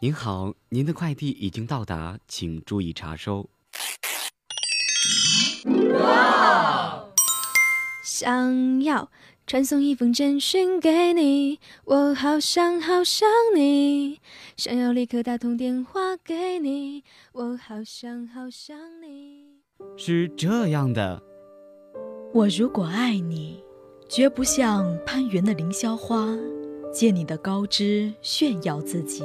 您好，您的快递已经到达，请注意查收。哇！想要传送一封简讯给你，我好想好想你。想要立刻打通电话给你，我好想好想你。是这样的，我如果爱你，绝不像攀援的凌霄花，借你的高枝炫耀自己。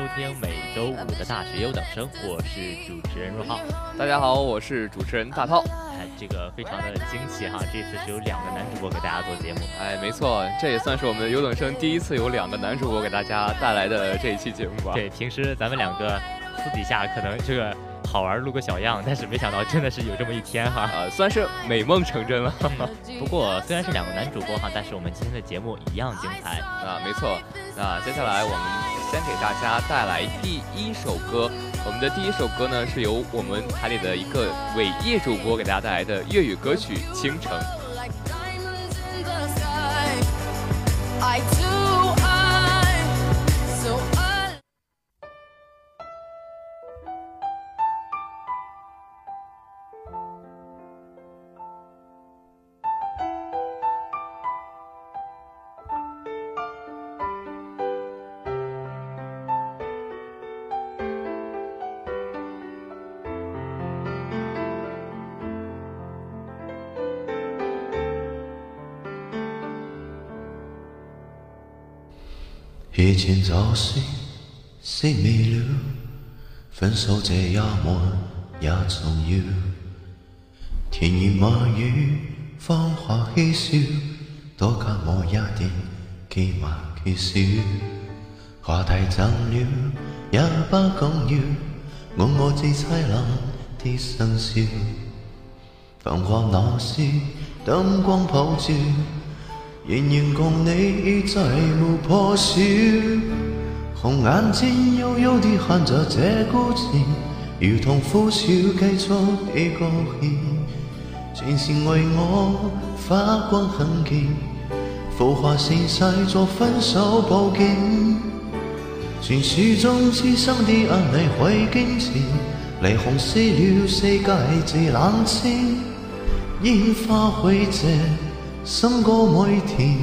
收听每周五的大学优等生，我是主持人若浩。大家好，我是主持人大涛。哎，这个非常的惊喜哈，这次是有两个男主播给大家做节目。哎，没错，这也算是我们优等生第一次有两个男主播给大家带来的这一期节目吧。对，平时咱们两个私底下可能这个。好玩录个小样，但是没想到真的是有这么一天哈，呃，算是美梦成真了。不过虽然是两个男主播哈，但是我们今天的节目一样精彩 啊，没错。那接下来我们先给大家带来第一首歌，我们的第一首歌呢是由我们台里的一个伟业主播给大家带来的粤语歌曲《倾城》。以前就是熄灭了，分手这一晚也重要。甜言蜜语，芳华嬉笑，多给我一点寄望缺少。话题怎了也不紧要，我我最凄冷的深宵。繁华那时，灯光普照。仍然共你在无破晓，红眼睛幽幽地看着这故事，如同呼啸继续的歌献，前线为我发光很健，浮华盛世作分手宝剑，传说中痴心的眼泪会惊前，离红撕了世界最冷清，烟花会谢。心歌每甜，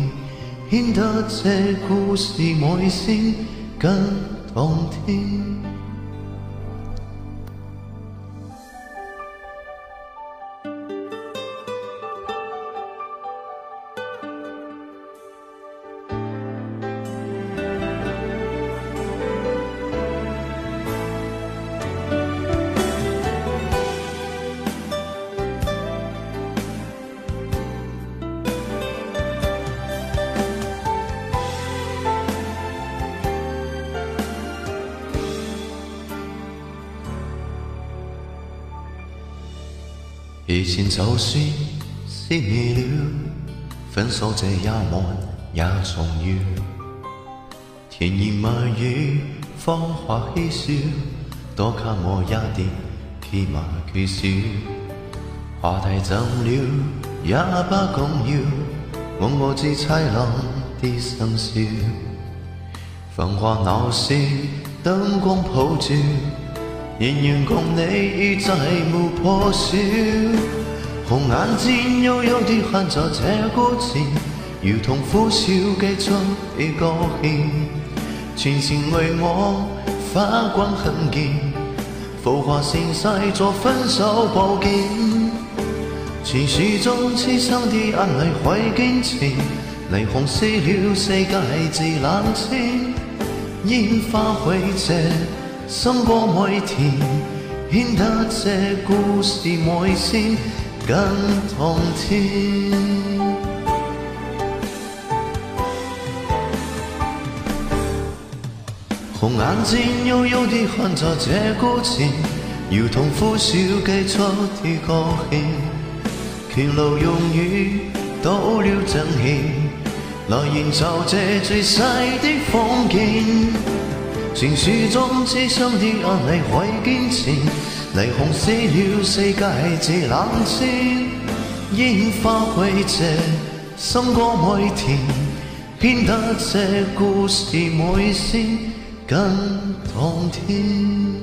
显得这故事每声更动听。前就算熄灭了，分手这一晚也重要。甜言蜜语，芳华嬉笑，多给我一点甜蜜缺少。话题怎了也不重要，我我最凄冷的深宵。繁华闹市，灯光普照。仍然共你再无破晓。红眼睛幽幽地看着这孤前，如同苦笑记出你个欠。前程为我花光很见，浮华盛世做分手宝剑。传说中痴心的眼泪挥剑前，霓虹熄了世界自冷清，烟花会谢，心歌每甜，显得这故事每线更动听。红眼睛悠悠地看着这孤前，如同苦笑记出的个欠。拳路用雨倒了正气，来研就这最细的风景。传说中痴心的眼泪会坚持，霓虹熄了世界自冷清，烟花会谢，心歌每甜，编得这故事每声更动天。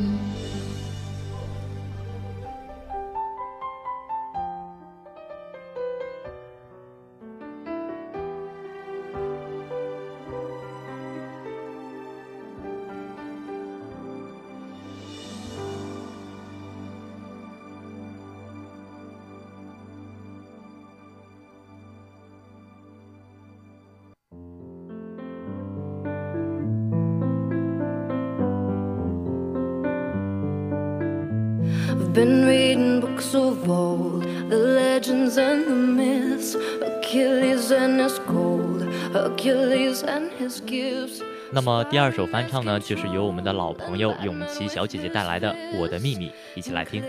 那么第二首翻唱呢，就是由我们的老朋友永琪小姐姐带来的《我的秘密》，一起来听。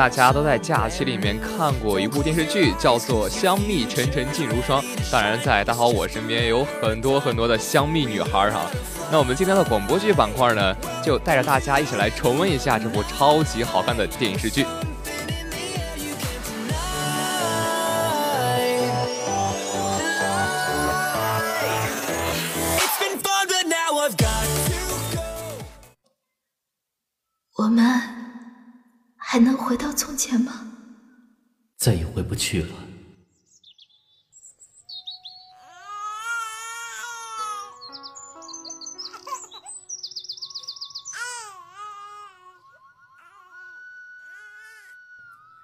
大家都在假期里面看过一部电视剧，叫做《香蜜沉沉烬如霜》。当然，在大好我身边有很多很多的香蜜女孩哈。那我们今天的广播剧板块呢，就带着大家一起来重温一下这部超级好看的电视剧。再也回不去了。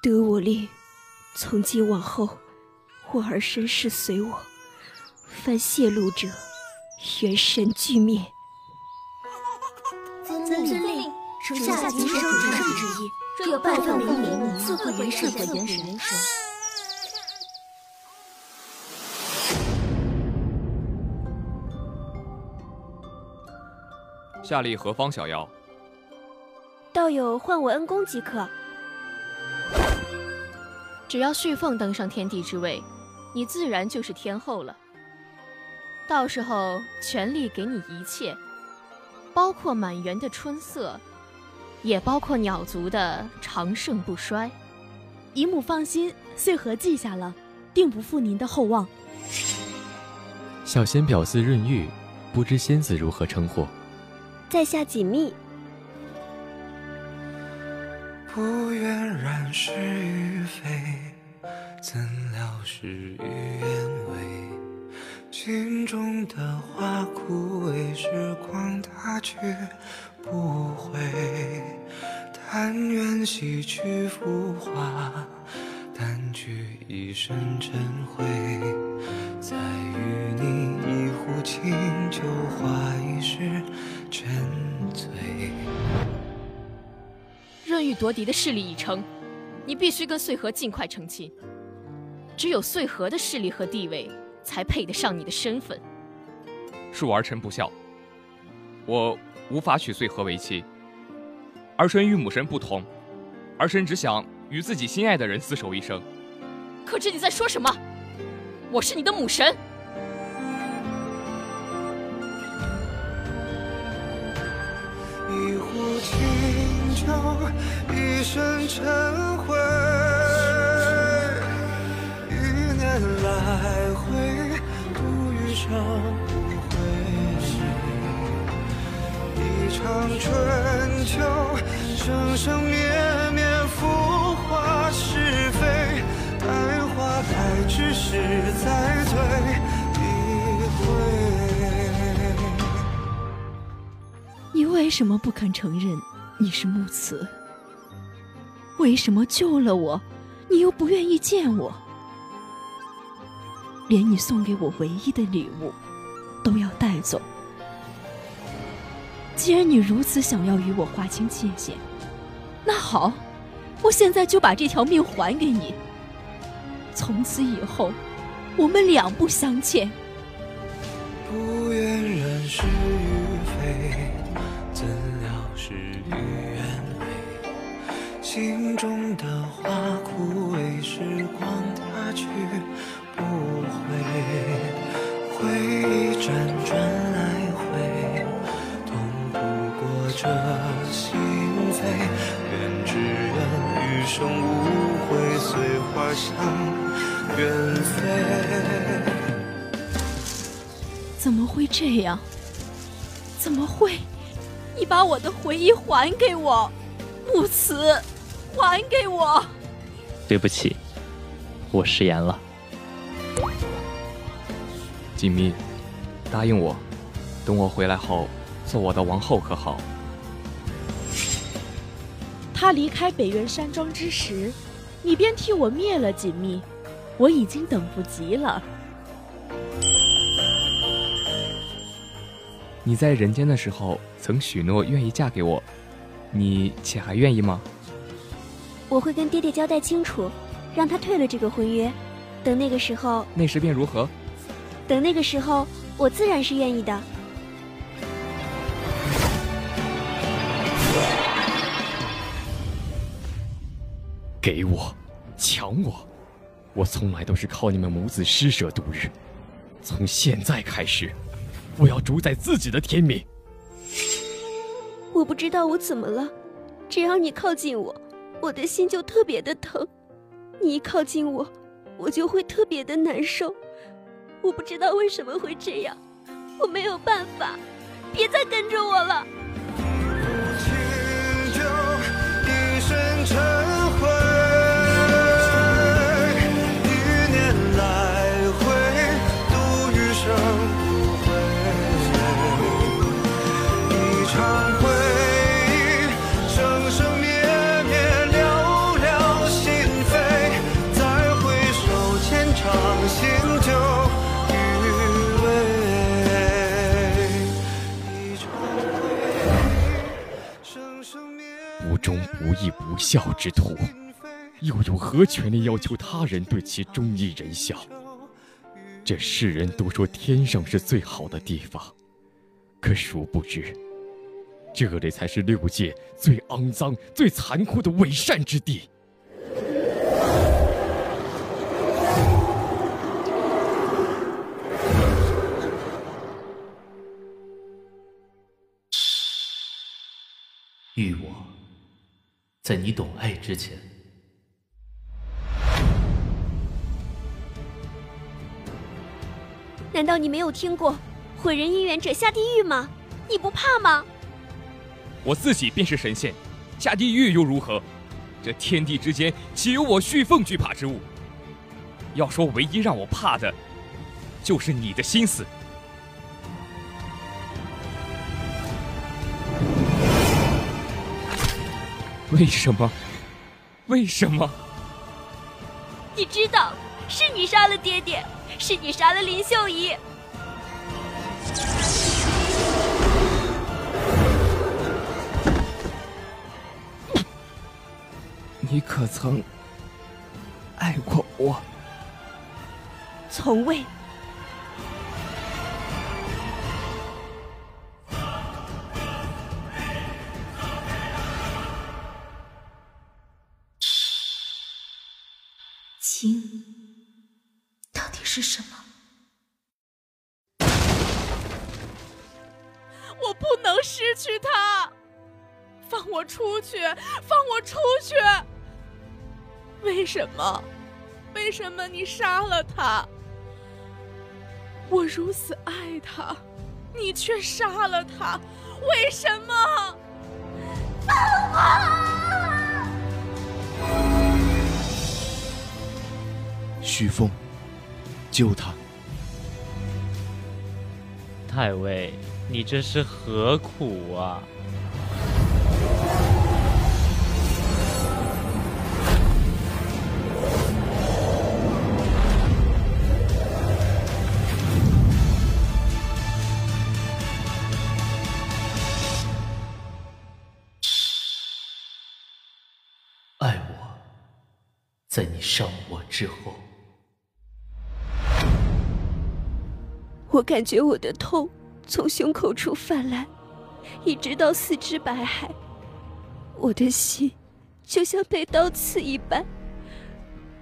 得我令，从今往后，我儿身世随我，凡泄露者，元神俱灭。遵令，属下谨守主上旨意，若拜奉为民，速获元神的元神。下吏何方小妖？道友唤我恩公即可。只要旭凤登上天帝之位，你自然就是天后了。到时候全力给你一切，包括满园的春色，也包括鸟族的长盛不衰。姨母放心，穗禾记下了，定不负您的厚望。小仙表字润玉，不知仙子如何称呼？在下锦觅。不愿染是与非，怎料事与愿违。心中的花枯萎，时光它却不悔。但愿洗去浮华，淡去一身尘灰。再与你一壶清酒，话一世沉醉。润玉夺嫡的势力已成，你必须跟穗禾尽快成亲。只有穗禾的势力和地位，才配得上你的身份。恕儿臣不孝，我无法娶穗禾为妻。儿臣与母神不同，儿臣只想与自己心爱的人厮守一生。可知你在说什么？我是你的母神。一壶清酒，一身尘灰。一年来回，度余生一场春秋，生生灭灭，浮华是非。待花开，只是再醉一回。你为什么不肯承认你是木慈？为什么救了我，你又不愿意见我？连你送给我唯一的礼物都要带走。既然你如此想要与我划清界限，那好，我现在就把这条命还给你。从此以后，我们两不相欠。不愿人是与非，怎料事与愿违。心中的花枯萎，时光它去不回。回忆辗转来，过这心扉。愿只愿余生无悔，随花香远飞。怎么会这样？怎么会？你把我的回忆还给我，木慈，还给我！对不起，我食言了。锦觅，答应我，等我回来后，做我的王后可好？他离开北原山庄之时，你便替我灭了锦觅，我已经等不及了。你在人间的时候曾许诺愿意嫁给我，你且还愿意吗？我会跟爹爹交代清楚，让他退了这个婚约。等那个时候，那时便如何？等那个时候，我自然是愿意的。给我，抢我，我从来都是靠你们母子施舍度日。从现在开始，我要主宰自己的天命。我不知道我怎么了，只要你靠近我，我的心就特别的疼。你一靠近我，我就会特别的难受。我不知道为什么会这样，我没有办法。别再跟着我了。忠不孝之徒，又有何权利要求他人对其忠义仁孝？这世人都说天上是最好的地方，可殊不知，这里才是六界最肮脏、最残酷的伪善之地。欲我，在你懂爱之前，难道你没有听过“毁人姻缘者下地狱”吗？你不怕吗？我自己便是神仙，下地狱又如何？这天地之间，岂有我旭凤惧怕之物？要说唯一让我怕的，就是你的心思。为什么？为什么？你知道，是你杀了爹爹，是你杀了林秀仪。你可曾爱过我？从未。是什么？我不能失去他！放我出去！放我出去！为什么？为什么你杀了他？我如此爱他，你却杀了他，为什么？放我！徐凤，救他！太尉，你这是何苦啊？爱我，在你伤我之后。我感觉我的痛从胸口处泛滥，一直到四肢百骸，我的心就像被刀刺一般。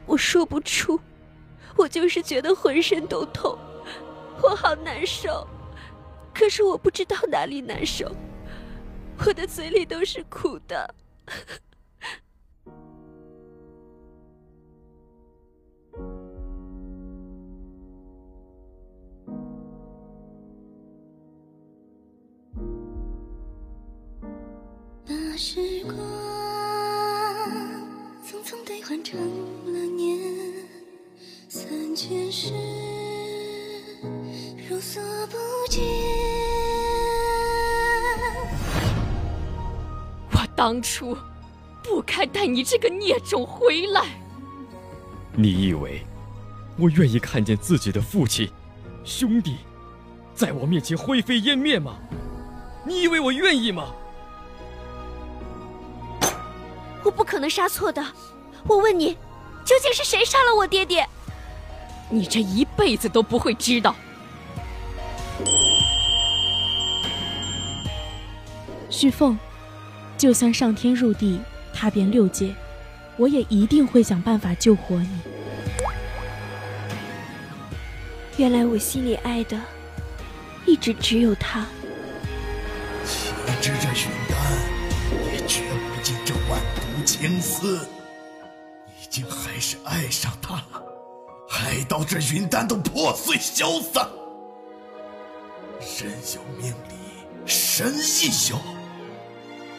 我说不出，我就是觉得浑身都痛，我好难受。可是我不知道哪里难受，我的嘴里都是苦的。时光匆匆兑换成了年，三千世如所不见。我当初不该带你这个孽种回来。你以为我愿意看见自己的父亲、兄弟在我面前灰飞烟灭吗？你以为我愿意吗？我不可能杀错的。我问你，究竟是谁杀了我爹爹？你这一辈子都不会知道。旭凤，就算上天入地，踏遍六界，我也一定会想办法救活你。原来我心里爱的，一直只有他。情丝，已经还是爱上他了，害到这云丹都破碎消散。人有命理，神亦有，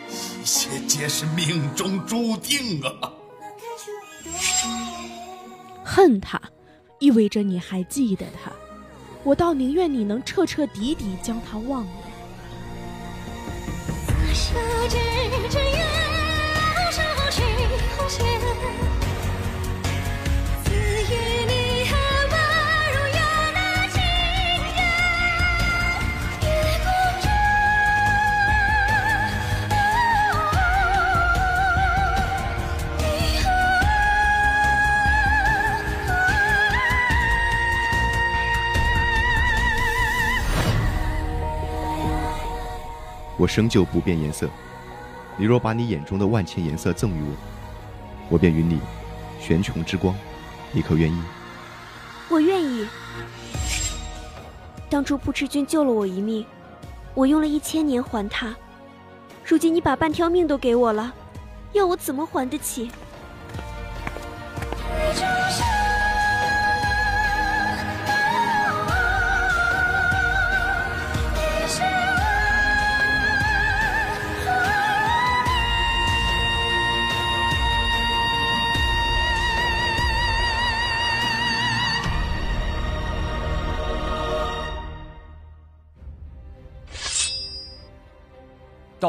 一切皆是命中注定啊！恨他，意味着你还记得他。我倒宁愿你能彻彻底底将他忘了。我。生就不变颜色。你若把你眼中的万千颜色赠予我，我便与你玄穹之光。你可愿意？我愿意。当初不知君救了我一命，我用了一千年还他。如今你把半条命都给我了，要我怎么还得起？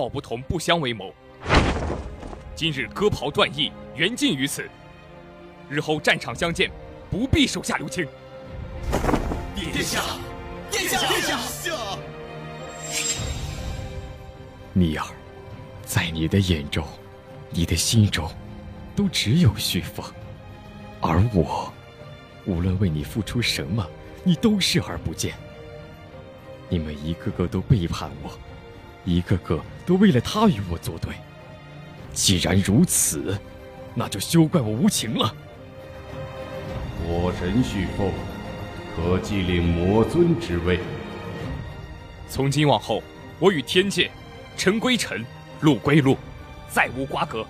道不同不相为谋。今日割袍断义，缘尽于此。日后战场相见，不必手下留情。殿下，殿下，殿下！蜜儿，在你的眼中，你的心中，都只有旭凤，而我，无论为你付出什么，你都视而不见。你们一个个都背叛我，一个个都为了他与我作对。既然如此，那就休怪我无情了。我神旭凤，可继领魔尊之位。从今往后，我与天界，尘归尘，路归路，再无瓜葛。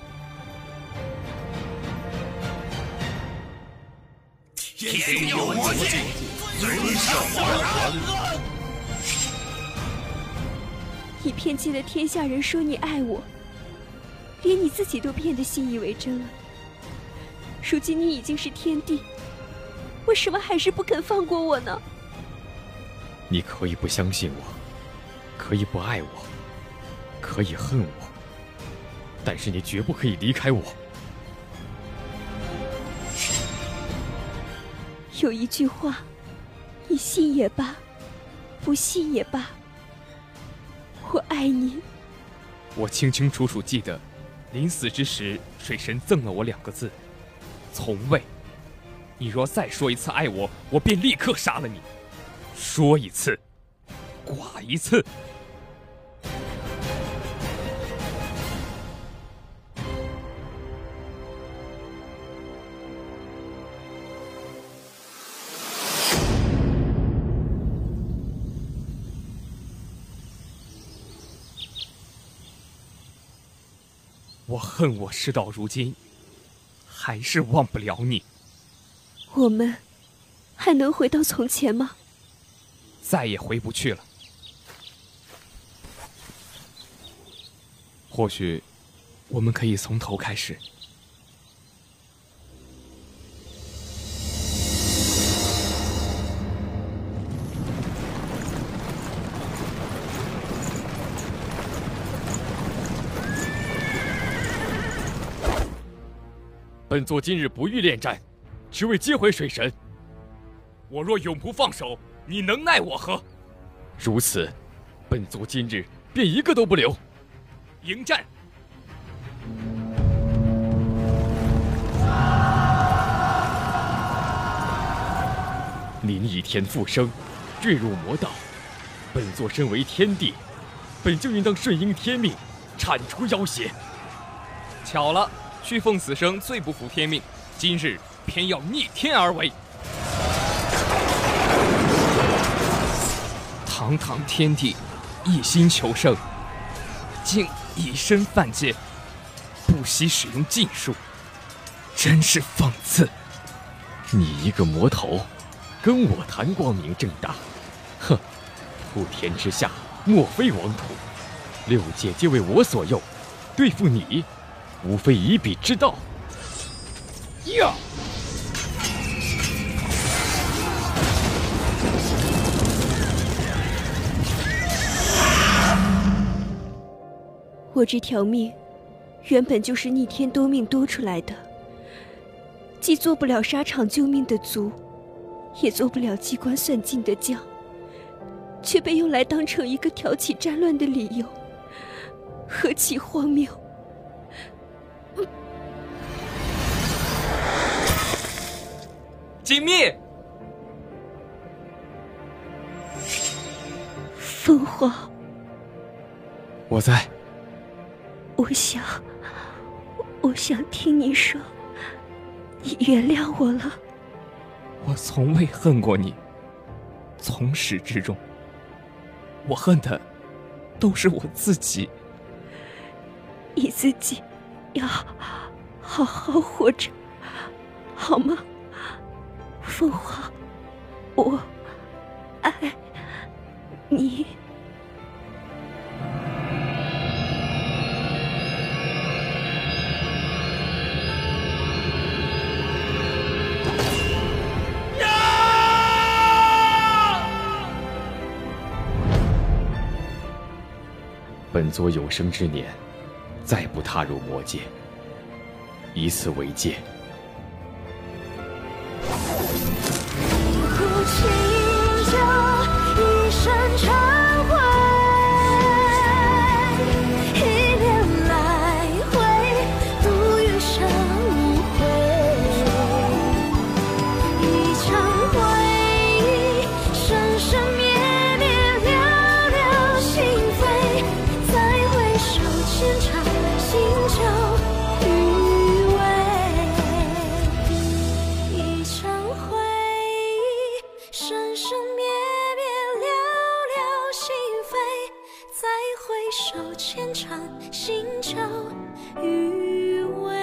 天有魔界，尊上皇权。你骗尽了天下人说你爱我，连你自己都变得信以为真了。如今你已经是天帝，为什么还是不肯放过我呢？你可以不相信我，可以不爱我，可以恨我，但是你绝不可以离开我。有一句话，你信也罢，不信也罢，我爱你。我清清楚楚记得，临死之时，水神赠了我两个字：从未。你若再说一次爱我，我便立刻杀了你。说一次，剐一次。恨我事到如今，还是忘不了你。我们还能回到从前吗？再也回不去了。或许，我们可以从头开始。本座今日不欲恋战，只为接回水神。我若永不放手，你能奈我何？如此，本座今日便一个都不留。迎战！您以天复生，坠入魔道。本座身为天帝，本就应当顺应天命，铲除妖邪。巧了，续奉死生最不服天命，今日偏要逆天而为。堂堂天帝，一心求胜，竟以身犯戒，不惜使用禁术，真是讽刺。你一个魔头，跟我谈光明正大？哼！普天之下，莫非王土。六界皆为我所用，对付你，无非以彼之道。呀！我这条命，原本就是逆天多命多出来的，既做不了沙场救命的卒，也做不了机关算尽的将，却被用来当成一个挑起战乱的理由，何其荒谬！锦觅，凤凰，我在。我想，我想听你说，你原谅我了。我从未恨过你，从始至终，我恨的都是我自己。你自己要好好活着，好吗？凤凰，我爱你。本座有生之年，再不踏入魔界，以此为戒手牵长，心交余温。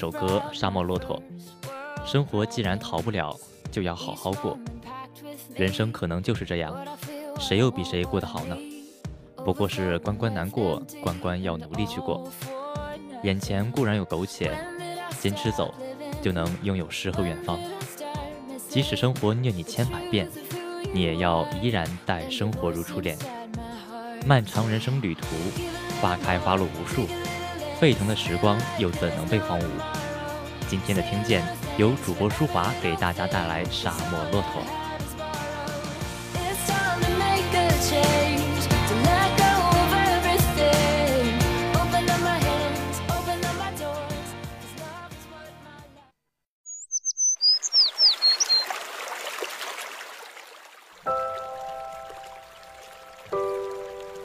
首歌《沙漠骆驼》，生活既然逃不了，就要好好过。人生可能就是这样，谁又比谁过得好呢？不过是关关难过，关关要努力去过。眼前固然有苟且，坚持走，就能拥有诗和远方。即使生活虐你千百遍，你也要依然待生活如初恋。漫长人生旅途，花开花落无数。沸腾的时光又怎能被荒芜？今天的听见由主播舒华给大家带来《沙漠骆驼》。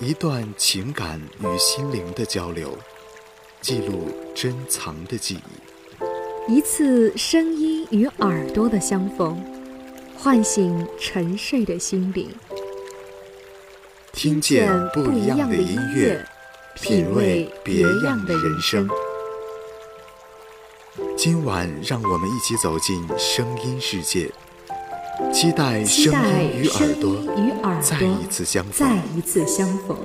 一段情感与心灵的交流。记录珍藏的记忆，一次声音与耳朵的相逢，唤醒沉睡的心灵。听见不一样的音乐，品味别样的人生。今晚，让我们一起走进声音世界，期待声音与耳朵再一次相逢。再一次相逢。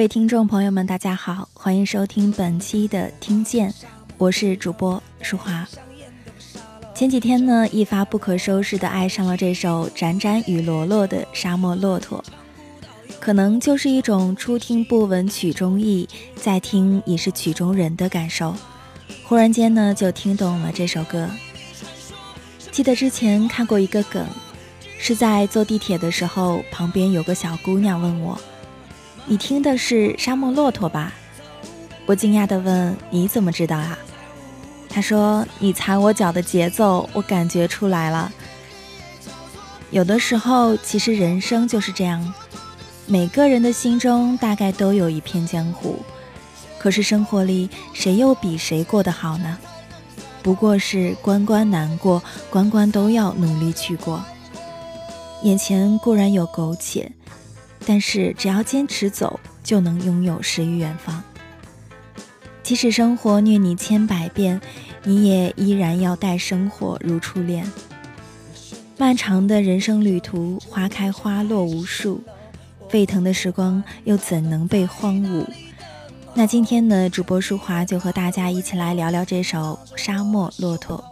各位听众朋友们，大家好，欢迎收听本期的《听见》，我是主播舒华。前几天呢，一发不可收拾的爱上了这首展展与罗罗的《沙漠骆驼》，可能就是一种初听不闻曲中意，再听已是曲中人的感受。忽然间呢，就听懂了这首歌。记得之前看过一个梗，是在坐地铁的时候，旁边有个小姑娘问我：“你听的是《沙漠骆驼》吧？”我惊讶地问：“你怎么知道啊？”他说：“你踩我脚的节奏，我感觉出来了。有的时候，其实人生就是这样，每个人的心中大概都有一片江湖，可是生活里谁又比谁过得好呢？不过是关关难过，关关都要努力去过。眼前固然有苟且，但是只要坚持走，就能拥有诗与远方。”即使生活虐你千百遍，你也依然要待生活如初恋。漫长的人生旅途，花开花落无数，沸腾的时光又怎能被荒芜？那今天呢，主播淑华就和大家一起来聊聊这首《沙漠骆驼》。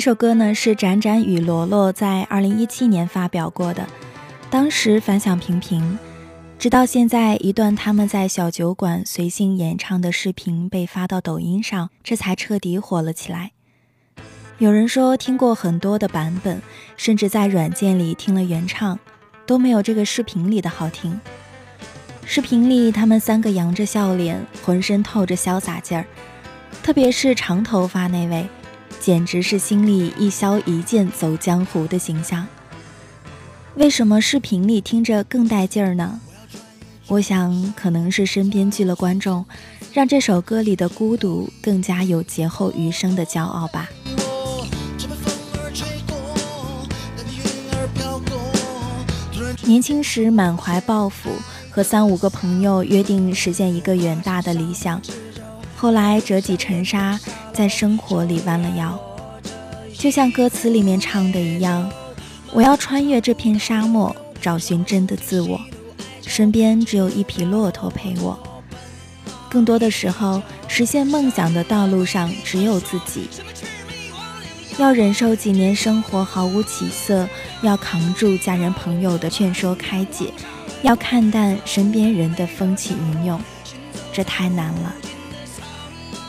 这首歌呢是展展与罗罗在二零一七年发表过的，当时反响平平。直到现在，一段他们在小酒馆随性演唱的视频被发到抖音上，这才彻底火了起来。有人说听过很多的版本，甚至在软件里听了原唱，都没有这个视频里的好听。视频里他们三个扬着笑脸，浑身透着潇洒劲儿，特别是长头发那位，简直是心里一消一剑走江湖的形象。为什么视频里听着更带劲儿呢？我想可能是身边聚了观众，让这首歌里的孤独更加有劫后余生的骄傲吧。年轻时满怀抱负，和三五个朋友约定实现一个远大的理想。后来折戟沉沙，在生活里弯了腰。就像歌词里面唱的一样，我要穿越这片沙漠，找寻真的自我。身边只有一匹骆驼陪我。更多的时候，实现梦想的道路上只有自己。要忍受几年生活毫无起色，要扛住家人朋友的劝说开解，要看淡身边人的风起云涌，这太难了。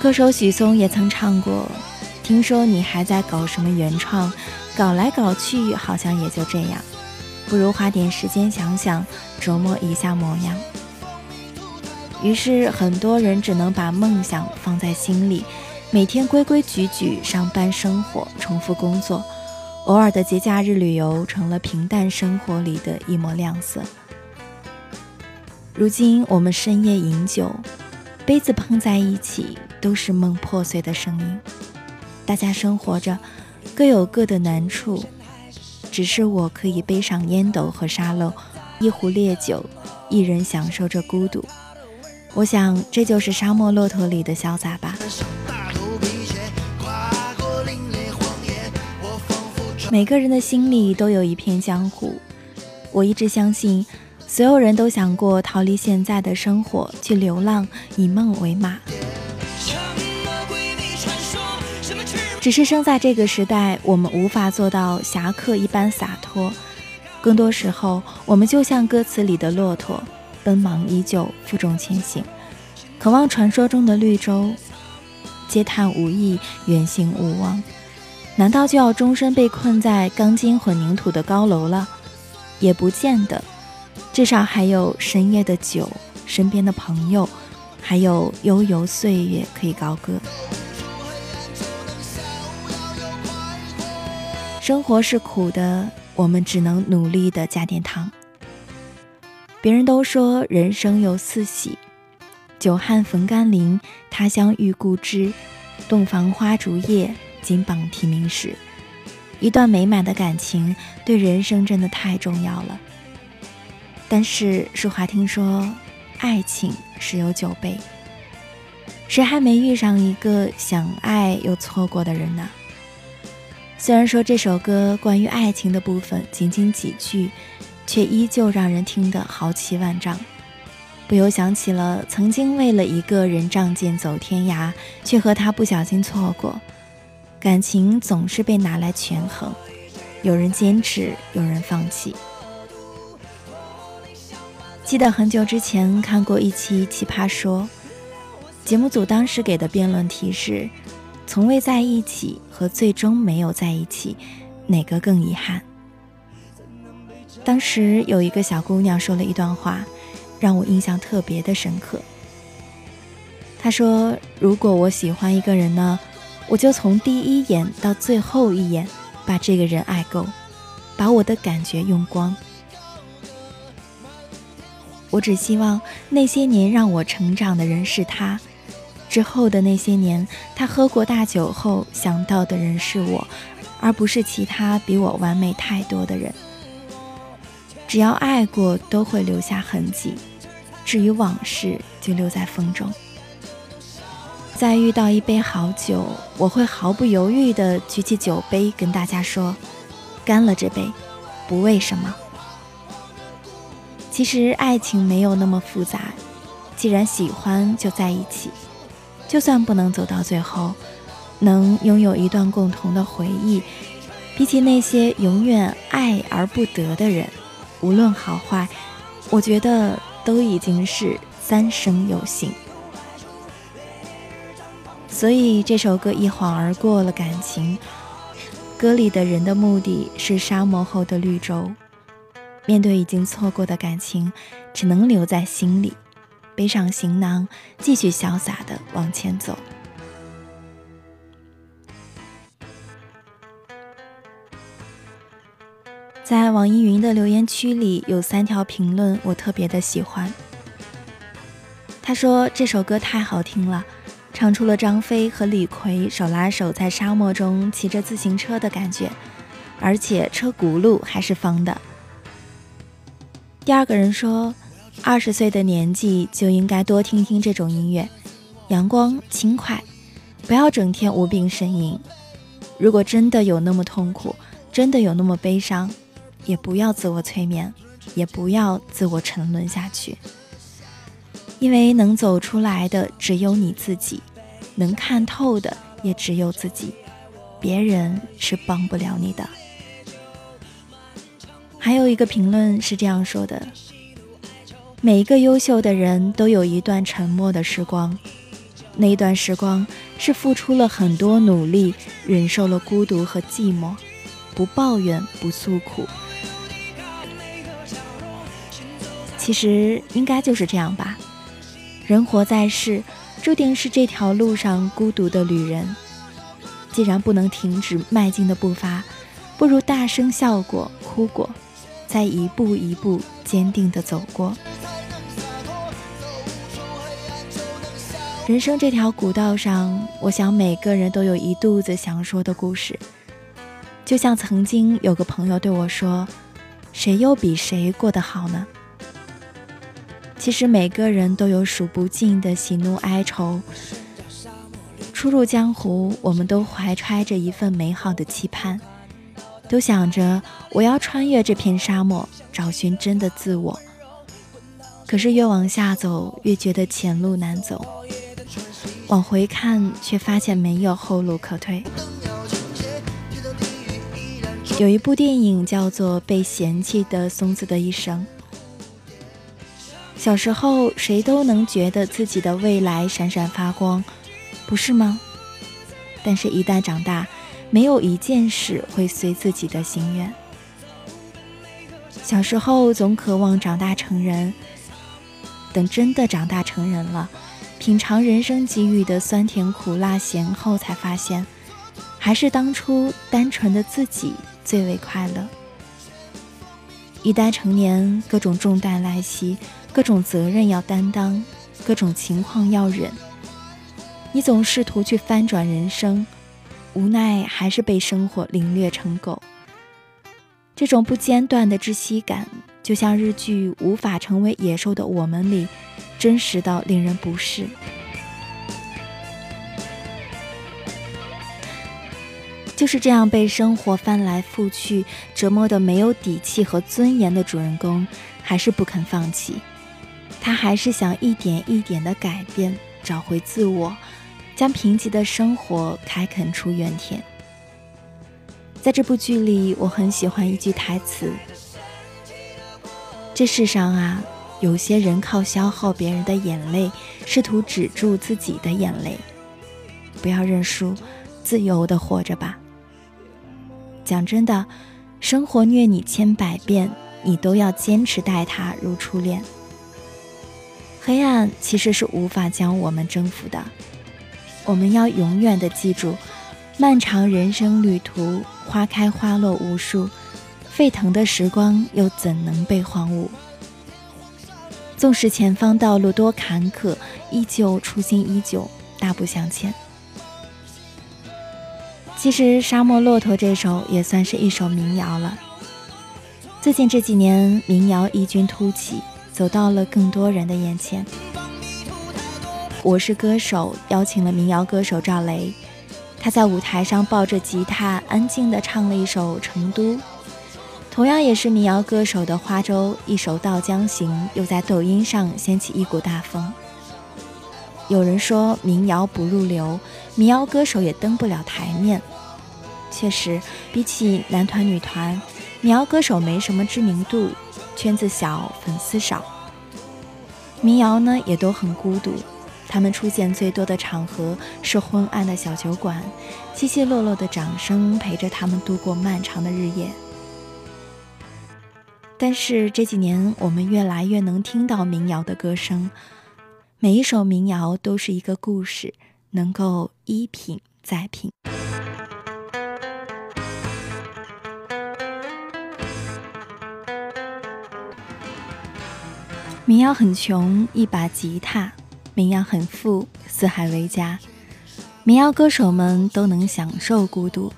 歌手许嵩也曾唱过：“听说你还在搞什么原创，搞来搞去好像也就这样，不如花点时间想想，琢磨一下模样。”于是很多人只能把梦想放在心里。每天规规矩矩上班生活，重复工作，偶尔的节假日旅游成了平淡生活里的一抹亮色。如今我们深夜饮酒，杯子碰在一起，都是梦破碎的声音。大家生活着，各有各的难处，只是我可以背上烟斗和沙漏，一壶烈酒，一人享受着孤独。我想，这就是沙漠骆驼里的潇洒吧。每个人的心里都有一片江湖。我一直相信，所有人都想过逃离现在的生活，去流浪，以梦为马。只是生在这个时代，我们无法做到侠客一般洒脱。更多时候，我们就像歌词里的骆驼，奔忙依旧，负重前行，渴望传说中的绿洲，嗟叹无益，远行无望。难道就要终身被困在钢筋混凝土的高楼了？也不见得，至少还有深夜的酒，身边的朋友，还有悠游岁月可以高歌。生活是苦的，我们只能努力的加点糖。别人都说人生有四喜：久旱逢甘霖，他乡遇故知，洞房花烛夜。金榜题名时，一段美满的感情对人生真的太重要了。但是淑华听说，爱情是有九悲，谁还没遇上一个想爱又错过的人呢？虽然说这首歌关于爱情的部分仅仅几句，却依旧让人听得豪气万丈，不由想起了曾经为了一个人仗剑走天涯，却和他不小心错过。感情总是被拿来权衡，有人坚持，有人放弃。记得很久之前看过一期《奇葩说》，节目组当时给的辩论题是：从未在一起和最终没有在一起，哪个更遗憾？当时有一个小姑娘说了一段话，让我印象特别的深刻。她说：“如果我喜欢一个人呢？”我就从第一眼到最后一眼，把这个人爱够，把我的感觉用光。我只希望那些年让我成长的人是他，之后的那些年，他喝过大酒后想到的人是我，而不是其他比我完美太多的人。只要爱过，都会留下痕迹。至于往事，就留在风中。再遇到一杯好酒，我会毫不犹豫地举起酒杯，跟大家说：“干了这杯，不为什么。”其实爱情没有那么复杂，既然喜欢就在一起，就算不能走到最后，能拥有一段共同的回忆，比起那些永远爱而不得的人，无论好坏，我觉得都已经是三生有幸。所以这首歌一晃而过了感情，歌里的人的目的是沙漠后的绿洲，面对已经错过的感情，只能留在心里，背上行囊，继续潇洒的往前走。在网易云的留言区里有三条评论，我特别的喜欢。他说这首歌太好听了。唱出了张飞和李逵手拉手在沙漠中骑着自行车的感觉，而且车轱辘还是方的。第二个人说，二十岁的年纪就应该多听听这种音乐，阳光轻快，不要整天无病呻吟。如果真的有那么痛苦，真的有那么悲伤，也不要自我催眠，也不要自我沉沦下去。因为能走出来的只有你自己，能看透的也只有自己，别人是帮不了你的。还有一个评论是这样说的：每一个优秀的人都有一段沉默的时光，那一段时光是付出了很多努力，忍受了孤独和寂寞，不抱怨，不诉苦。其实应该就是这样吧。人活在世，注定是这条路上孤独的旅人。既然不能停止迈进的步伐，不如大声笑过、哭过，再一步一步坚定地走过。人生这条古道上，我想每个人都有一肚子想说的故事。就像曾经有个朋友对我说：“谁又比谁过得好呢？”其实每个人都有数不尽的喜怒哀愁。初入江湖，我们都怀揣着一份美好的期盼，都想着我要穿越这片沙漠，找寻真的自我。可是越往下走，越觉得前路难走，往回看却发现没有后路可退。有一部电影叫做《被嫌弃的松子的一生》。小时候，谁都能觉得自己的未来闪闪发光，不是吗？但是，一旦长大，没有一件事会随自己的心愿。小时候总渴望长大成人，等真的长大成人了，品尝人生给予的酸甜苦辣咸后，才发现，还是当初单纯的自己最为快乐。一旦成年，各种重担来袭。各种责任要担当，各种情况要忍。你总试图去翻转人生，无奈还是被生活凌虐成狗。这种不间断的窒息感，就像日剧《无法成为野兽的我们》里，真实到令人不适。就是这样被生活翻来覆去折磨的没有底气和尊严的主人公，还是不肯放弃。他还是想一点一点的改变，找回自我，将贫瘠的生活开垦出原田。在这部剧里，我很喜欢一句台词：“这世上啊，有些人靠消耗别人的眼泪，试图止住自己的眼泪。不要认输，自由的活着吧。”讲真的，生活虐你千百遍，你都要坚持待他如初恋。黑暗其实是无法将我们征服的，我们要永远的记住，漫长人生旅途，花开花落无数，沸腾的时光又怎能被荒芜？纵使前方道路多坎坷，依旧初心依旧，大步向前。其实《沙漠骆驼》这首也算是一首民谣了。最近这几年，民谣异军突起。走到了更多人的眼前。我是歌手，邀请了民谣歌手赵雷，他在舞台上抱着吉他，安静地唱了一首《成都》。同样也是民谣歌手的花粥，一首《到江行》又在抖音上掀起一股大风。有人说民谣不入流，民谣歌手也登不了台面。确实，比起男团女团，民谣歌手没什么知名度。圈子小，粉丝少，民谣呢也都很孤独，他们出现最多的场合是昏暗的小酒馆，稀稀落落的掌声陪着他们度过漫长的日夜。但是这几年，我们越来越能听到民谣的歌声，每一首民谣都是一个故事，能够一品再品。民谣很穷，一把吉他；民谣很富，四海为家。民谣歌手们都能享受孤独，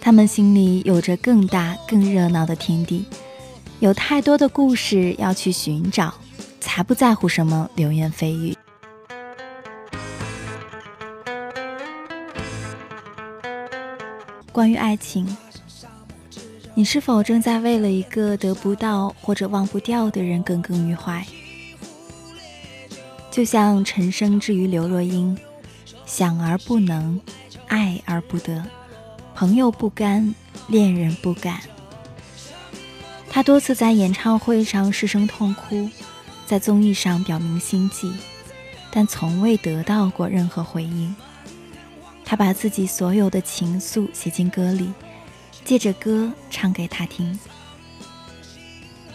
他们心里有着更大、更热闹的天地。有太多的故事要去寻找，才不在乎什么流言蜚语。关于爱情，你是否正在为了一个得不到或者忘不掉的人耿耿于怀？就像陈升之于刘若英，想而不能，爱而不得，朋友不甘，恋人不敢。他多次在演唱会上失声痛哭，在综艺上表明心迹，但从未得到过任何回应。他把自己所有的情愫写进歌里，借着歌唱给他听。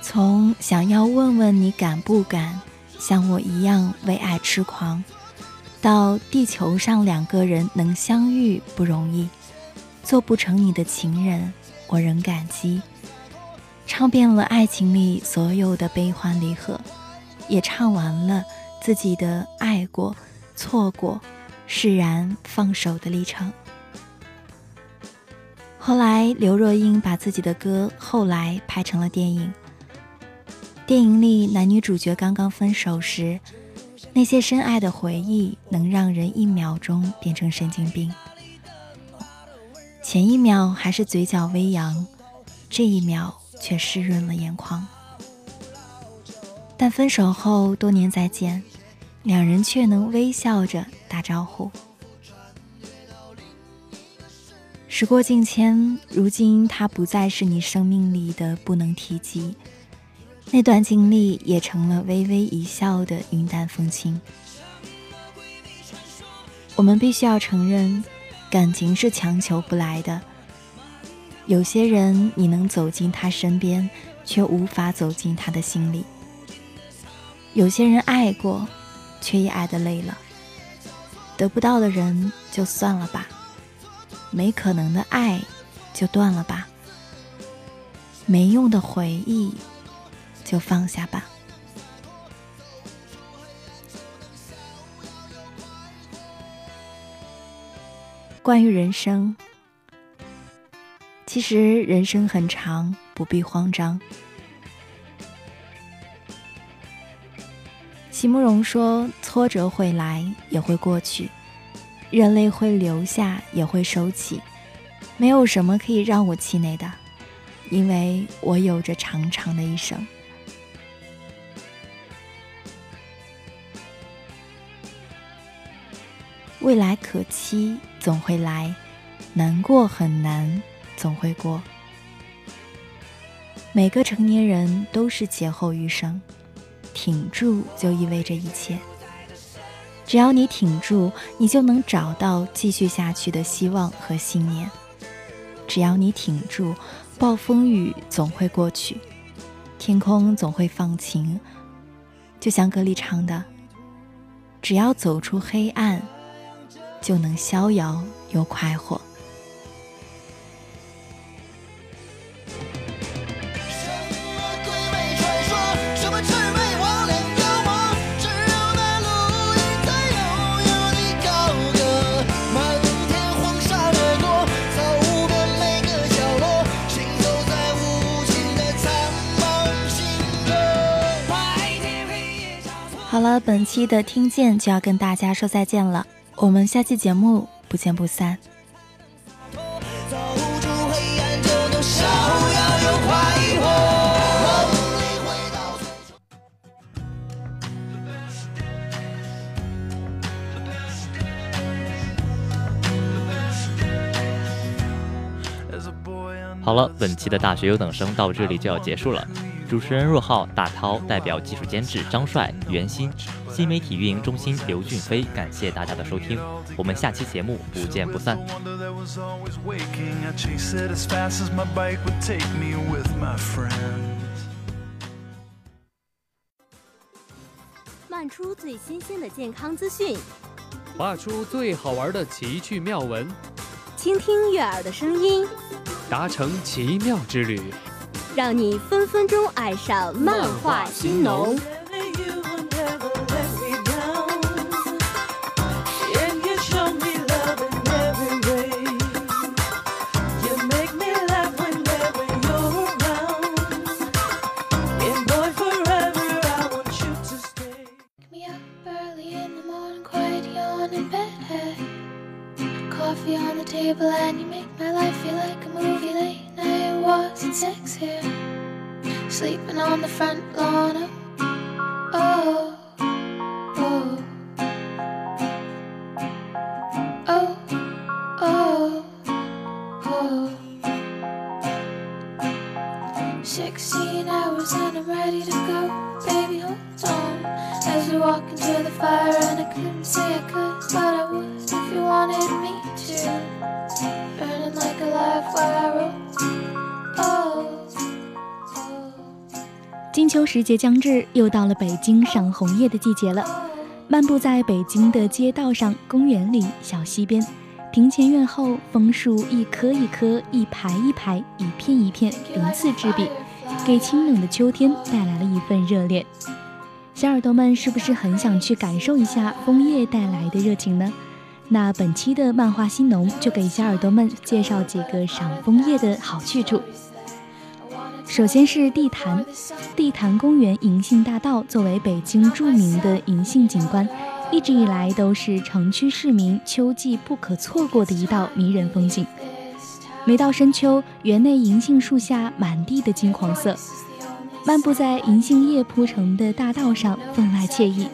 从想要问问你敢不敢像我一样为爱痴狂，到地球上两个人能相遇不容易，做不成你的情人，我仍感激。唱遍了爱情里所有的悲欢离合，也唱完了自己的爱过、错过、释然、放手的历程。后来，刘若英把自己的歌《后来》拍成了电影。电影里男女主角刚刚分手时，那些深爱的回忆能让人一秒钟变成神经病。前一秒还是嘴角微扬，这一秒。却湿润了眼眶，但分手后多年再见，两人却能微笑着打招呼。时过境迁，如今他不再是你生命里的不能提及，那段经历也成了微微一笑的云淡风轻。我们必须要承认，感情是强求不来的。有些人，你能走进他身边，却无法走进他的心里；有些人爱过，却也爱得累了。得不到的人就算了吧，没可能的爱就断了吧，没用的回忆就放下吧。关于人生。其实人生很长，不必慌张。席慕容说：“挫折会来，也会过去；热泪会流下，也会收起。没有什么可以让我气馁的，因为我有着长长的一生。未来可期，总会来；难过很难。”总会过。每个成年人都是劫后余生，挺住就意味着一切。只要你挺住，你就能找到继续下去的希望和信念。只要你挺住，暴风雨总会过去，天空总会放晴。就像歌里唱的：“只要走出黑暗，就能逍遥又快活。”了，本期的听见就要跟大家说再见了，我们下期节目不见不散。好了，本期的大学优等生到这里就要结束了。主持人若浩、大涛，代表技术监制张帅、袁鑫，新媒体运营中心刘俊飞，感谢大家的收听，我们下期节目不见不散。漫出最新鲜的健康资讯，画出最好玩的奇趣妙文，倾听悦耳的声音，达成奇妙之旅。让你分分钟爱上漫画新农。 sleeping on the front lawn. Oh, oh, 时节将至，又到了北京赏红叶的季节了。漫步在北京的街道上、公园里、小溪边、庭前院后，枫树一棵一棵、一排一排、一片一片，鳞次栉比，给清冷的秋天带来了一份热烈。小耳朵们是不是很想去感受一下枫叶带来的热情呢？那本期的漫画新农就给小耳朵们介绍几个赏枫叶的好去处。首先是地坛，地坛公园银杏大道作为北京著名的银杏景观，一直以来都是城区市民秋季不可错过的一道迷人风景。每到深秋，园内银杏树下满地的金黄色，漫步在银杏叶铺成的大道上，分外惬意，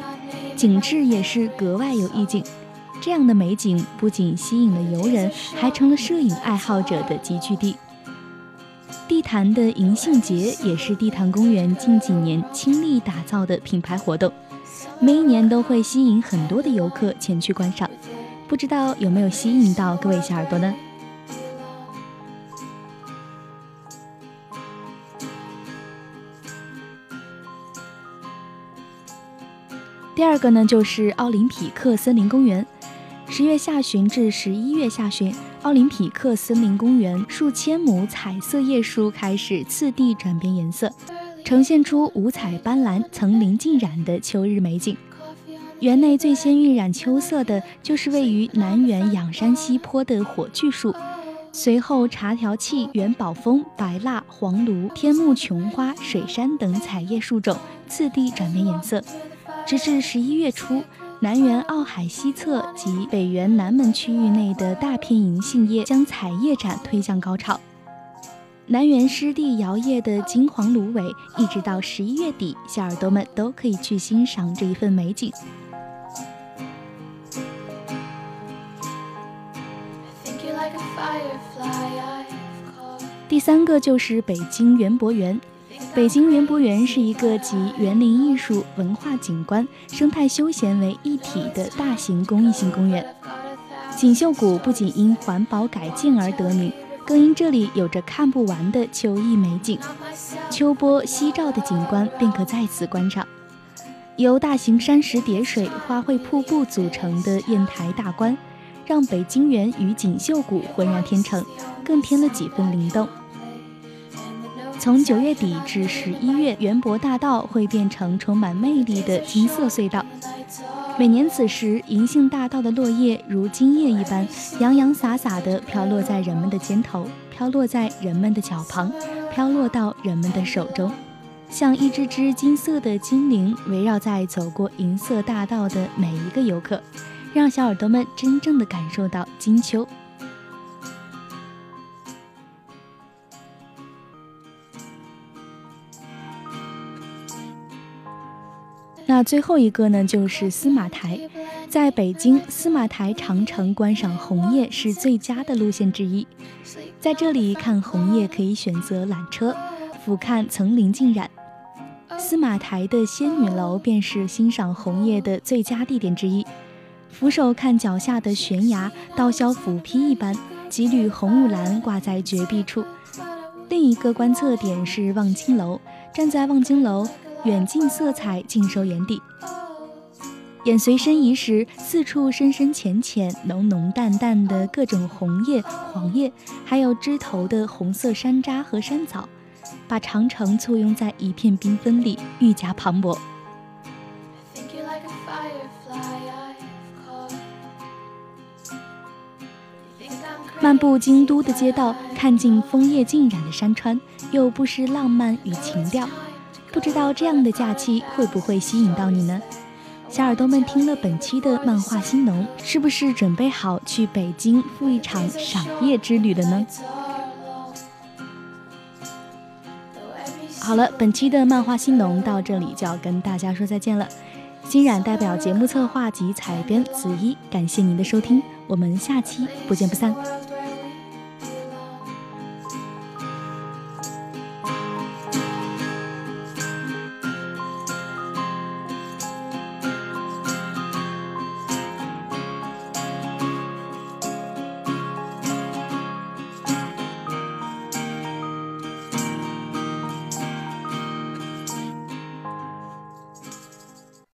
景致也是格外有意境。这样的美景不仅吸引了游人，还成了摄影爱好者的集聚地。地坛的银杏节也是地坛公园近几年倾力打造的品牌活动，每一年都会吸引很多的游客前去观赏，不知道有没有吸引到各位小耳朵呢？第二个呢，就是奥林匹克森林公园，十月下旬至十一月下旬。奥林匹克森林公园数千亩彩色叶树开始次第转变颜色，呈现出五彩斑斓、层林尽染的秋日美景。园内最先晕染秋色的就是位于南园仰山西坡的火炬树，随后茶条楧、元宝枫、白蜡、黄芦、天目琼花、水杉等彩叶树种次第转变颜色，直至十一月初。南园澳海西侧及北园南门区域内的大片银杏叶将彩叶展推向高潮。南园湿地摇曳的金黄芦苇，一直到十一月底，小耳朵们都可以去欣赏这一份美景。第三个就是北京园博园。北京园博园是一个集园林艺术、文化景观、生态休闲为一体的大型公益性公园。锦绣谷不仅因环保改建而得名，更因这里有着看不完的秋意美景。秋波夕照的景观便可在此观赏。由大型山石叠水、花卉瀑布组成的砚台大观，让北京园与锦绣谷浑然天成，更添了几分灵动。从九月底至十一月，园博大道会变成充满魅力的金色隧道。每年此时，银杏大道的落叶如金叶一般，洋洋洒洒地飘落在人们的肩头，飘落在人们的脚旁，飘落到人们的手中，像一只只金色的精灵，围绕在走过银色大道的每一个游客，让小耳朵们真正的感受到金秋。那最后一个呢，就是司马台。在北京，司马台长城观赏红叶是最佳的路线之一。在这里看红叶，可以选择缆车，俯瞰层林尽染，司马台的仙女楼便是欣赏红叶的最佳地点之一。俯首看脚下的悬崖，刀削斧劈一般，几缕红雾兰挂在绝壁处。另一个观测点是望京楼，站在望京楼，远近色彩尽收眼底。眼随身移时，四处深深浅浅、浓浓淡淡的各种红叶、黄叶，还有枝头的红色山楂和山枣，把长城簇拥在一片缤纷里，愈加磅礴。漫步京都的街道，看尽枫叶浸染的山川，又不失浪漫与情调。不知道这样的假期会不会吸引到你呢？小耳朵们听了本期的漫画新农，是不是准备好去北京赴一场赏夜之旅了呢？好了，本期的漫画新农到这里就要跟大家说再见了。金冉代表节目策划及采编子一，感谢您的收听，我们下期不见不散。